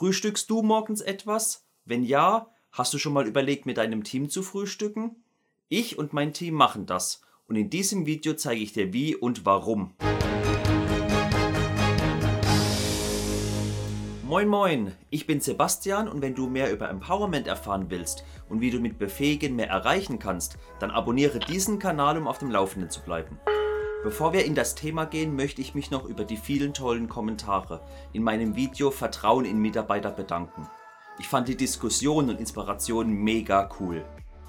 Frühstückst du morgens etwas? Wenn ja, hast du schon mal überlegt, mit deinem Team zu frühstücken? Ich und mein Team machen das und in diesem Video zeige ich dir wie und warum. Moin moin, ich bin Sebastian und wenn du mehr über Empowerment erfahren willst und wie du mit Befähigen mehr erreichen kannst, dann abonniere diesen Kanal, um auf dem Laufenden zu bleiben. Bevor wir in das Thema gehen, möchte ich mich noch über die vielen tollen Kommentare in meinem Video Vertrauen in Mitarbeiter bedanken. Ich fand die Diskussion und Inspiration mega cool.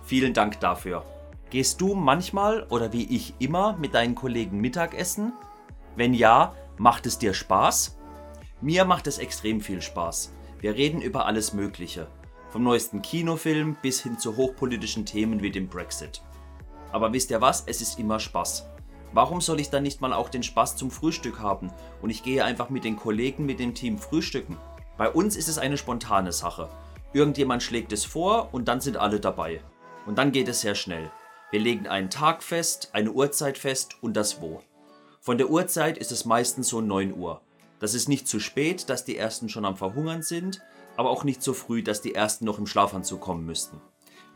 Vielen Dank dafür. Gehst du manchmal oder wie ich immer mit deinen Kollegen Mittagessen? Wenn ja, macht es dir Spaß? Mir macht es extrem viel Spaß. Wir reden über alles Mögliche. Vom neuesten Kinofilm bis hin zu hochpolitischen Themen wie dem Brexit. Aber wisst ihr was? Es ist immer Spaß. Warum soll ich dann nicht mal auch den Spaß zum Frühstück haben und ich gehe einfach mit den Kollegen, mit dem Team frühstücken? Bei uns ist es eine spontane Sache. Irgendjemand schlägt es vor und dann sind alle dabei. Und dann geht es sehr schnell. Wir legen einen Tag fest, eine Uhrzeit fest und das Wo. Von der Uhrzeit ist es meistens so 9 Uhr. Das ist nicht zu spät, dass die Ersten schon am Verhungern sind, aber auch nicht so früh, dass die Ersten noch im Schlafanzug kommen müssten.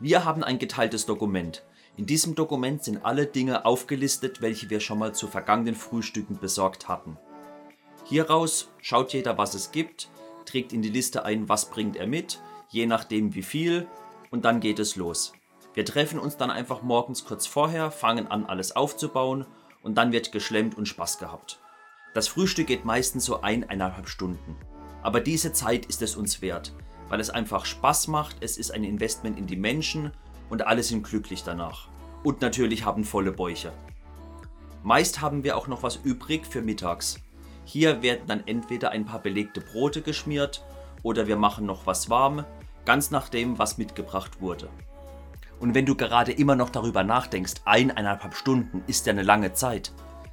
Wir haben ein geteiltes Dokument. In diesem Dokument sind alle Dinge aufgelistet, welche wir schon mal zu vergangenen Frühstücken besorgt hatten. Hieraus schaut jeder, was es gibt, trägt in die Liste ein, was bringt er mit, je nachdem wie viel, und dann geht es los. Wir treffen uns dann einfach morgens kurz vorher, fangen an alles aufzubauen und dann wird geschlemmt und Spaß gehabt. Das Frühstück geht meistens so eineinhalb Stunden. Aber diese Zeit ist es uns wert, weil es einfach Spaß macht, es ist ein Investment in die Menschen und alle sind glücklich danach. Und natürlich haben volle Bäuche. Meist haben wir auch noch was übrig für mittags. Hier werden dann entweder ein paar belegte Brote geschmiert oder wir machen noch was warm, ganz nach dem, was mitgebracht wurde. Und wenn du gerade immer noch darüber nachdenkst, eineinhalb Stunden ist ja eine lange Zeit,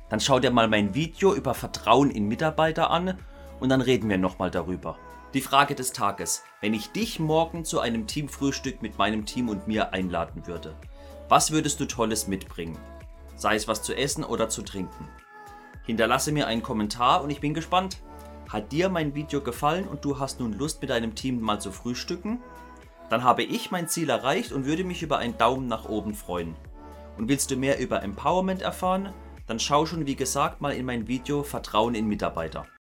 dann schau dir mal mein Video über Vertrauen in Mitarbeiter an und dann reden wir nochmal darüber. Die Frage des Tages. Wenn ich dich morgen zu einem Teamfrühstück mit meinem Team und mir einladen würde, was würdest du Tolles mitbringen? Sei es was zu essen oder zu trinken. Hinterlasse mir einen Kommentar und ich bin gespannt. Hat dir mein Video gefallen und du hast nun Lust mit deinem Team mal zu frühstücken? Dann habe ich mein Ziel erreicht und würde mich über einen Daumen nach oben freuen. Und willst du mehr über Empowerment erfahren? Dann schau schon wie gesagt mal in mein Video Vertrauen in Mitarbeiter.